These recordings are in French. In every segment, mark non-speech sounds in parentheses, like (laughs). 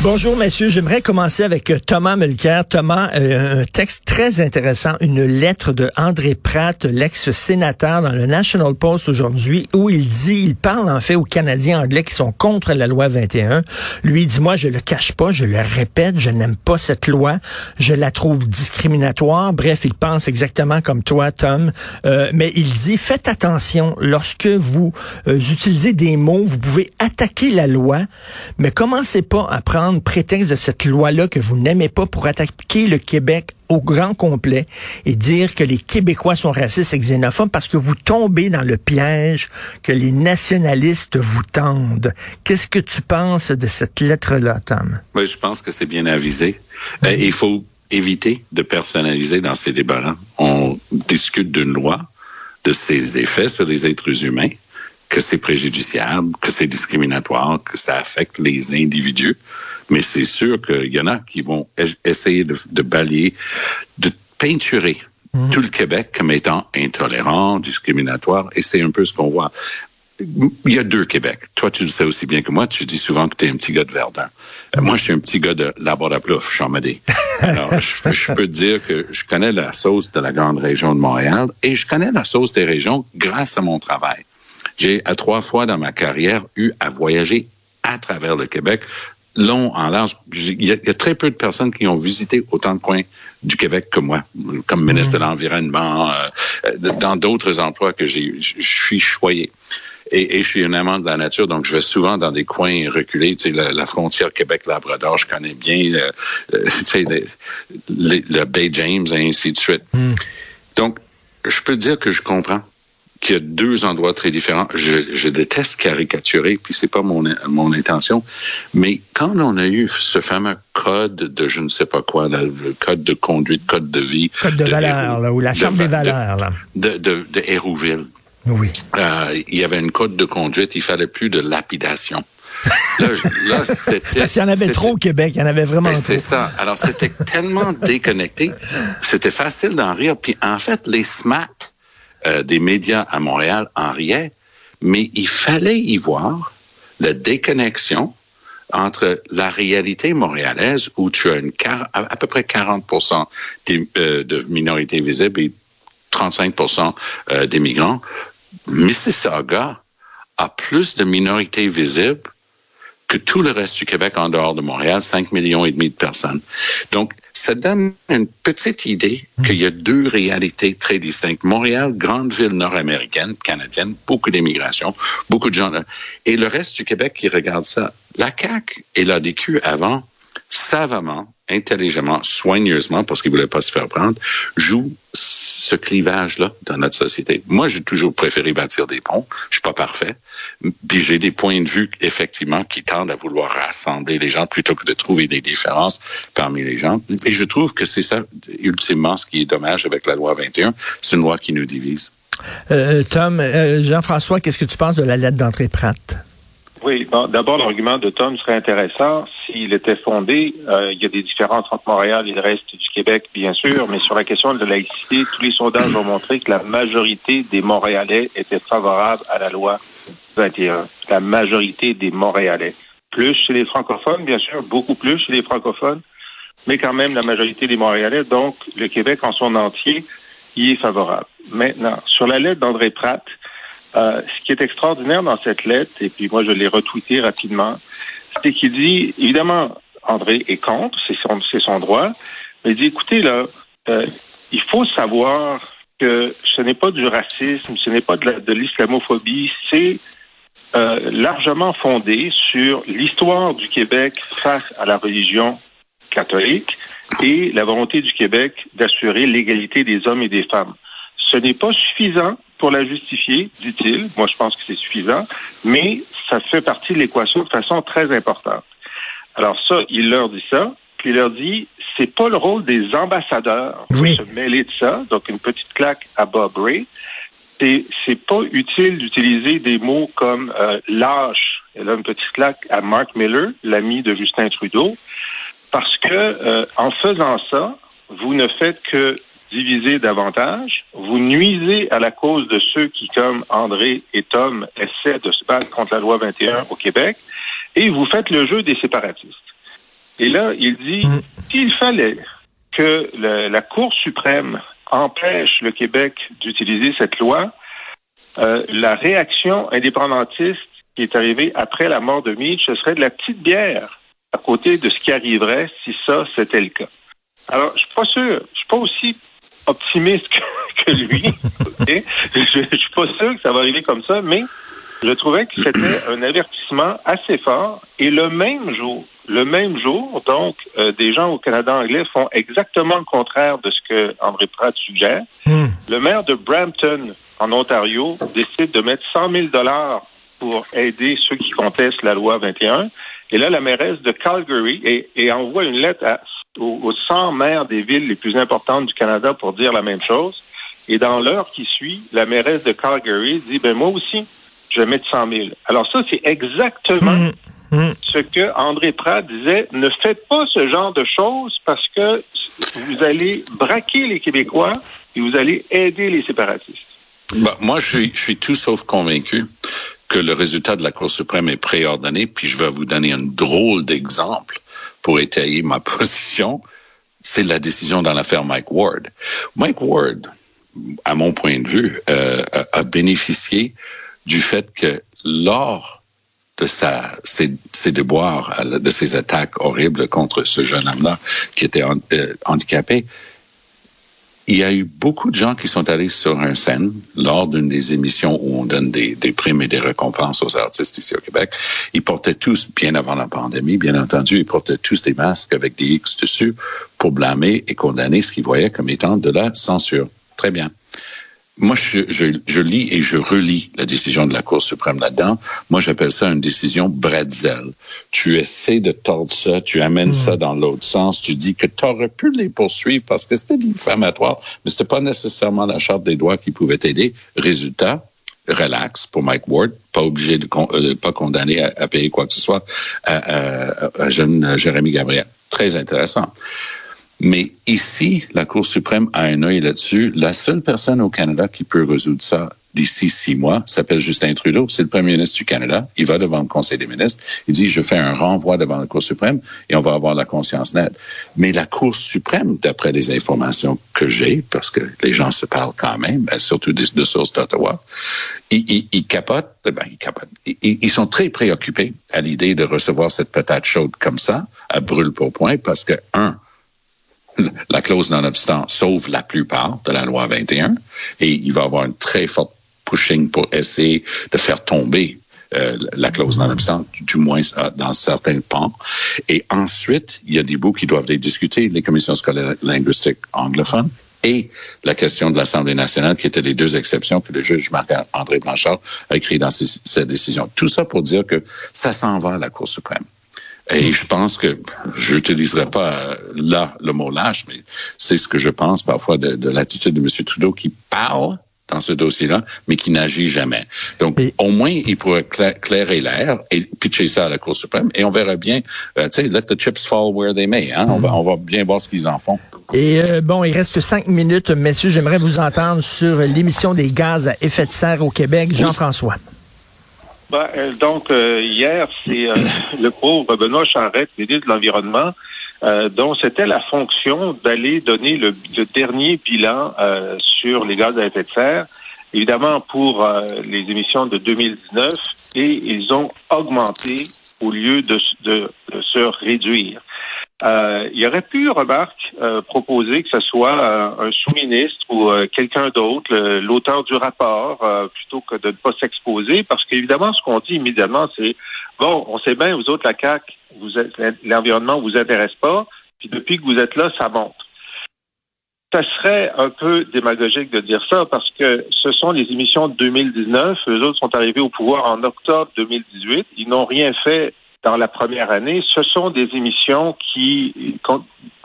Bonjour messieurs, j'aimerais commencer avec euh, Thomas Mulcair. Thomas, euh, un texte très intéressant, une lettre de André Pratt, l'ex-sénateur dans le National Post aujourd'hui, où il dit, il parle en fait aux Canadiens anglais qui sont contre la loi 21. Lui dit, moi je le cache pas, je le répète, je n'aime pas cette loi, je la trouve discriminatoire. Bref, il pense exactement comme toi, Tom. Euh, mais il dit, faites attention, lorsque vous utilisez des mots, vous pouvez attaquer la loi, mais commencez pas à prendre prétexte de cette loi-là que vous n'aimez pas pour attaquer le Québec au grand complet et dire que les Québécois sont racistes et xénophobes parce que vous tombez dans le piège que les nationalistes vous tendent. Qu'est-ce que tu penses de cette lettre-là, Tom? Oui, je pense que c'est bien avisé. Euh, il faut éviter de personnaliser dans ces débats. On discute d'une loi, de ses effets sur les êtres humains que c'est préjudiciable, que c'est discriminatoire, que ça affecte les individus. Mais c'est sûr qu'il y en a qui vont essayer de, de balayer, de peinturer mhm. tout le Québec comme étant intolérant, discriminatoire, et c'est un peu ce qu'on voit. Il y a deux Québec. Toi, tu le sais aussi bien que moi. Tu dis souvent que tu es un petit gars de Verdun. Euh, moi, je suis un petit gars de Labrador-Plouf, Chamadé. (laughs) Alors, je, je, peux te dire que je connais la sauce de la grande région de Montréal et je connais la sauce des régions grâce à mon travail. J'ai à trois fois dans ma carrière eu à voyager à travers le Québec, long en large. Il y, a, très peu de personnes qui ont visité autant de coins du Québec que moi, comme ministre de mmh. l'Environnement, euh, dans d'autres emplois que j'ai. Je suis choyé. Et, je suis un amant de la nature, donc je vais souvent dans des coins reculés. Tu sais, la, frontière Québec-Labrador, je connais bien. Euh, euh, tu sais, le Bay James et ainsi de suite. Mmh. Donc, je peux dire que je comprends qu'il y a deux endroits très différents. Je, je déteste caricaturer, puis c'est pas mon, mon intention. Mais quand on a eu ce fameux code de je ne sais pas quoi, le code de conduite, code de vie. Code de, valeur, là, ou la charte des valeurs, là. De, de, de Hérouville. Oui. Euh, il y avait une code de conduite, il fallait plus de lapidation. Là, là (laughs) c'était. Parce qu'il y en avait trop au Québec, il y en avait vraiment ben, trop. C'est ça. Alors, c'était tellement (laughs) déconnecté. C'était facile d'en rire. Puis, en fait, les SMAT, euh, des médias à Montréal en riait, mais il fallait y voir la déconnexion entre la réalité montréalaise où tu as une à, peu près 40% euh, de minorités visibles et 35 euh, des migrants. Mississauga a plus de minorités visibles que tout le reste du Québec en dehors de Montréal, 5 millions et demi de personnes. Donc, ça donne une petite idée qu'il y a deux réalités très distinctes. Montréal, grande ville nord-américaine, canadienne, beaucoup d'immigration, beaucoup de gens. Et le reste du Québec qui regarde ça. La CAQ et l'ADQ avant, savamment, intelligemment, soigneusement, parce qu'il voulait pas se faire prendre, joue ce clivage-là dans notre société. Moi, j'ai toujours préféré bâtir des ponts. Je suis pas parfait. Puis j'ai des points de vue, effectivement, qui tendent à vouloir rassembler les gens plutôt que de trouver des différences parmi les gens. Et je trouve que c'est ça, ultimement, ce qui est dommage avec la loi 21. C'est une loi qui nous divise. Euh, Tom, euh, Jean-François, qu'est-ce que tu penses de la lettre d'entrée Pratt? Oui, bon, d'abord, l'argument de Tom serait intéressant s'il était fondé. Euh, il y a des différences entre Montréal et le reste du Québec, bien sûr, mais sur la question de la laïcité, tous les sondages ont montré que la majorité des Montréalais étaient favorables à la loi 21. La majorité des Montréalais. Plus chez les francophones, bien sûr, beaucoup plus chez les francophones, mais quand même la majorité des Montréalais. Donc, le Québec en son entier y est favorable. Maintenant, sur la lettre d'André Pratt, euh, ce qui est extraordinaire dans cette lettre, et puis moi je l'ai retweeté rapidement, c'est qu'il dit, évidemment, André est contre, c'est son, son droit, mais il dit, écoutez, là, euh, il faut savoir que ce n'est pas du racisme, ce n'est pas de, de l'islamophobie, c'est euh, largement fondé sur l'histoire du Québec face à la religion catholique et la volonté du Québec d'assurer l'égalité des hommes et des femmes. Ce n'est pas suffisant pour la justifier, dit-il. Moi, je pense que c'est suffisant, mais ça fait partie de l'équation de façon très importante. Alors ça, il leur dit ça, puis il leur dit, c'est pas le rôle des ambassadeurs de se mêler de ça, donc une petite claque à Bob Ray. C'est, c'est pas utile d'utiliser des mots comme euh, lâche. Elle a une petite claque à Mark Miller, l'ami de Justin Trudeau. Parce que euh, en faisant ça, vous ne faites que diviser davantage, vous nuisez à la cause de ceux qui, comme André et Tom, essaient de se battre contre la loi 21 au Québec, et vous faites le jeu des séparatistes. Et là, il dit, Mm. s'il fallait que le- la Cour suprême empêche le Québec d'utiliser cette loi, euh, la réaction indépendantiste qui est arrivée après la mort de Meade, ce serait de la petite bière à côté de ce qui arriverait si ça, c'était le cas. Alors, je suis pas sûr, je suis pas aussi optimiste que, que lui. (laughs) Je, je suis pas sûr que ça va arriver comme ça, mais je trouvais que c'était (clears throat) un avertissement assez fort. Et le même jour, le même jour, donc, euh, des gens au Canada anglais font exactement le contraire de ce que André Pratt suggère. Hmm. Le maire de Brampton, en Ontario, décide de mettre 100 000 dollars pour aider ceux qui contestent la loi 21. Et là, la mairesse de Calgary et, et envoie une lettre à, aux, aux 100 maires des villes les plus importantes du Canada pour dire la même chose. Et dans l'heure qui suit, la mairesse de Calgary dit, ben moi aussi, je vais mettre 100 000. Alors ça, c'est exactement Hmm. Hmm. ce que André Pratt disait, ne faites pas ce genre de choses parce que vous allez braquer les Québécois et vous allez aider les séparatistes. Bah, moi, je suis, je suis tout sauf convaincu que le résultat de la Cour suprême est préordonné, puis je vais vous donner un drôle d'exemple pour étayer ma (laughs) position. C'est la décision dans l'affaire Mike Ward. Mike Ward, à mon point de vue, euh, a, bénéficié du fait que lors de sa, ses, déboires, de ses attaques horribles contre ce jeune homme-là qui était euh, handicapé, il y a eu beaucoup de gens qui sont allés sur un scène lors d'une des émissions où on donne des, primes et des récompenses aux artistes ici au Québec. Ils portaient tous, bien avant la pandémie, bien entendu, ils portaient tous des masques avec des X dessus pour blâmer et condamner ce qu'ils voyaient comme étant de la censure. Très bien. Moi, je, je, je, lis et je relis la décision de la Cour suprême là-dedans. Moi, j'appelle ça une décision bretzel. Tu essaies de tordre ça, tu amènes mmh. ça dans l'autre sens, tu dis que tu aurais pu les poursuivre parce que c'était diffamatoire, mais c'était pas nécessairement la charte des droits qui pouvait t'aider. Résultat, relax pour Mike Ward, pas obligé de con, euh, pas condamné à, à, payer quoi que ce soit à, à, à jeune Jérémy Gabriel. Très intéressant. Mais ici, la Cour suprême a un œil là-dessus. La seule personne au Canada qui peut résoudre ça d'ici six mois s'appelle Justin Trudeau. C'est le premier ministre du Canada. Il va devant le Conseil des ministres. Il dit, je fais un renvoi devant la Cour suprême et on va avoir la conscience nette. Mais la Cour suprême, d'après les informations que j'ai, parce que les gens se parlent quand même, surtout de, sources d'Ottawa, ils, capotent, ben, ils capotent. Ils, ils, sont très préoccupés à l'idée de recevoir cette patate chaude comme ça, à brûle pour point, parce que, un, (laughs) la clause non-obstant sauve la plupart de la loi 21 et il va avoir une très forte pushing pour essayer de faire tomber euh, la clause non-obstant, du, du moins dans certains pans. Et ensuite, il y a des bouts qui doivent être discutés, les commissions scolaires linguistiques anglophones et la question de l'Assemblée nationale, qui étaient les deux exceptions que le juge Marc-André Blanchard a écrit dans ses, sa décision. Tout ça pour dire que ça s'en va à la Cour suprême. Et je pense que je n'utiliserai pas là le mot lâche, mais c'est ce que je pense parfois de, de l'attitude de M. Trudeau qui parle dans ce dossier-là, mais qui n'agit jamais. Donc, et... au moins, il pourrait clairer l'air et pitcher ça à la Cour suprême, et on verra bien, euh, tu sais, let the chips fall where they may. Hein? Mm. On, va, on va bien voir ce qu'ils en font. Et euh, bon, il reste cinq minutes, messieurs. J'aimerais vous entendre sur l'émission des gaz à effet de serre au Québec. Jean-François. Oui. Ben, donc, euh, hier, c'est euh, (coughs) le pauvre Benoît Charette, ministre de l'Environnement, euh, dont c'était la fonction d'aller donner le, le, dernier bilan sur les gaz à effet de serre, évidemment pour les émissions de 2019, et ils ont augmenté au lieu de, de, de se réduire. Euh, il aurait pu, remarque, euh, proposer que ce soit euh, un sous-ministre ou quelqu'un d'autre, l'auteur du rapport, plutôt que de ne pas s'exposer, parce qu'évidemment, ce qu'on dit immédiatement, c'est bon, on sait bien, vous autres, la CAC, vous l'environnement vous intéresse pas, puis depuis que vous êtes là, ça monte. Ça serait un peu démagogique de dire ça parce que ce sont les émissions de 2019. Eux autres sont arrivés au pouvoir en octobre 2018. Ils n'ont rien fait dans la première année, ce sont des émissions qui,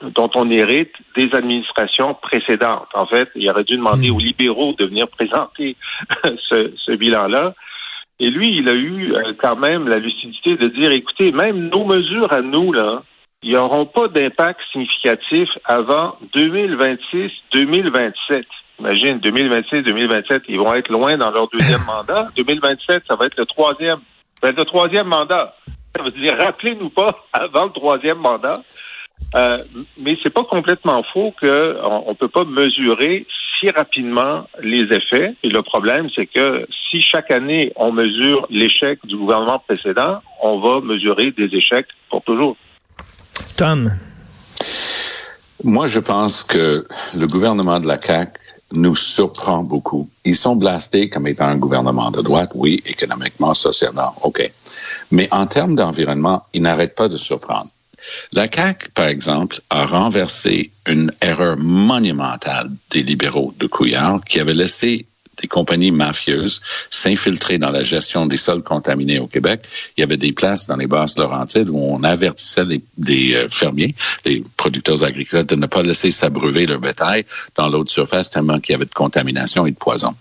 dont on hérite des administrations précédentes. En fait, il aurait dû demander aux libéraux de venir présenter (laughs) ce, ce bilan-là. Et lui, il a eu quand même la lucidité de dire, écoutez, même nos mesures à nous, là, ils n'auront pas d'impact significatif avant 2026-2027. Imagine, 2026-2027, ils vont être loin dans leur deuxième (laughs) mandat. 2027, ça va être le troisième. Ça va être le troisième mandat. Ça veut dire, rappelez-nous pas (laughs) avant le troisième mandat. Euh, mais c'est pas complètement faux qu'on ne peut pas mesurer si rapidement les effets. Et le problème, c'est que si chaque année on mesure l'échec du gouvernement précédent, on va mesurer des échecs pour toujours. Tom. Moi, je pense que le gouvernement de la CAQ nous surprend beaucoup. Ils sont blastés comme étant un gouvernement de droite, oui, économiquement, socialement, OK. Mais en termes d'environnement, ils n'arrêtent pas de surprendre. La CAQ, par exemple, a renversé une erreur monumentale des libéraux de Couillard qui avait laissé des compagnies mafieuses s'infiltrer dans la gestion des sols contaminés au Québec. Il y avait des places dans les basses Laurentides où on avertissait les, euh, fermiers, les producteurs agricoles, de ne pas laisser s'abreuver leur bétail dans l'eau de surface tellement qu'il y avait de contamination et de poison.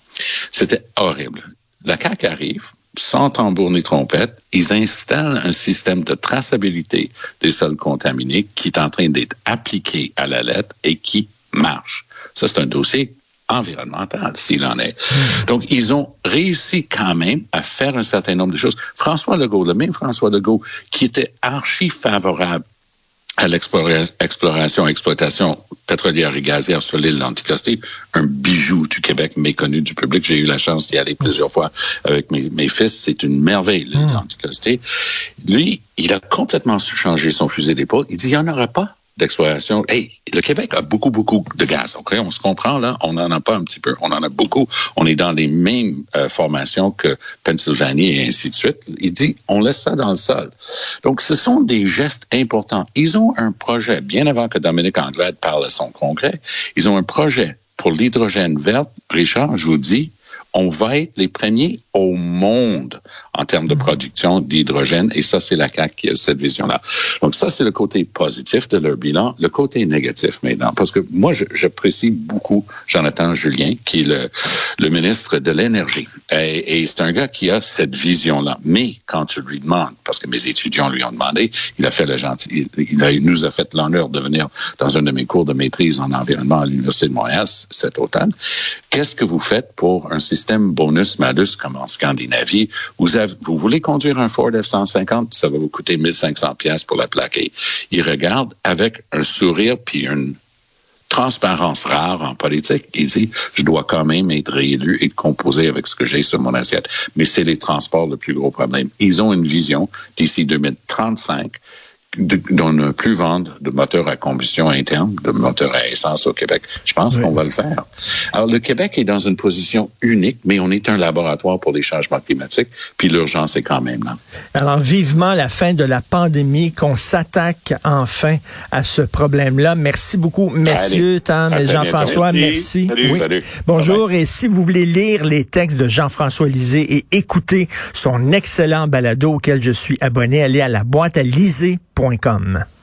C'était horrible. La CAQ arrive, sans tambour ni trompette, ils installent un système de traçabilité des sols contaminés qui est en train d'être appliqué à la lettre et qui marche. Ça, c'est un dossier environnemental, s'il en est. Donc, ils ont réussi quand même à faire un certain nombre de choses. François Legault, le même François Legault, qui était archi favorable à l'exploration, exploitation pétrolière et gazière sur l'île d'Anticosti, un bijou du Québec méconnu du public. J'ai eu la chance d'y aller plusieurs fois avec mes, mes fils. C'est une merveille, l'île mmh. d'Anticosti. Lui, il a complètement changé son fusil d'épaule. Il dit, il n'y en aura pas d'exploration. Hey, le Québec a beaucoup, beaucoup de gaz. OK, on se comprend là? On n'en a pas un petit peu. On en a beaucoup. On est dans les mêmes euh, formations que Pennsylvanie et ainsi de suite. Il dit, on laisse ça dans le sol. Donc, ce sont des gestes importants. Ils ont un projet, bien avant que Dominique Anglade parle à son congrès, ils ont un projet pour l'hydrogène vert. Richard, je vous dis, on va être les premiers au monde en termes de production d'hydrogène. Et ça, c'est la CAQ qui a cette vision-là. Donc ça, c'est le côté positif de leur bilan. Le côté négatif maintenant, parce que moi, j'apprécie beaucoup Jonathan Julien, qui est le, le ministre de l'Énergie. Et, et c'est un gars qui a cette vision-là. Mais quand tu lui demandes, parce que mes étudiants lui ont demandé, il a fait le gentil, il, a, il nous a fait l'honneur de venir dans un de mes cours de maîtrise en environnement à l'Université de Montréal cet automne. Qu'est-ce que vous faites pour un système bonus-malus comme en Scandinavie? Vous, voulez conduire un Ford F-150? Ça va vous coûter 1500 pièces pour la plaquer. Il regarde avec un sourire puis une transparence rare en politique. Il dit, je dois quand même être réélu et composer avec ce que j'ai sur mon assiette. Mais c'est les transports le plus gros problème. Ils ont une vision d'ici 2035 de, ne plus vendre de moteurs à combustion interne, de moteurs à essence au Québec. Je pense qu'on va le faire. Alors, le Québec est dans une position unique, mais on est un laboratoire pour les changements climatiques, puis l'urgence est quand même là. Alors, vivement la fin de la pandémie, qu'on s'attaque enfin à ce problème-là. Merci beaucoup, messieurs, Tom et Jean-François. Merci. Salut, salut. Bonjour, et si vous voulez lire les textes de Jean-François Lisée et écouter son excellent balado auquel je suis abonné, allez à la boîte à liser.com.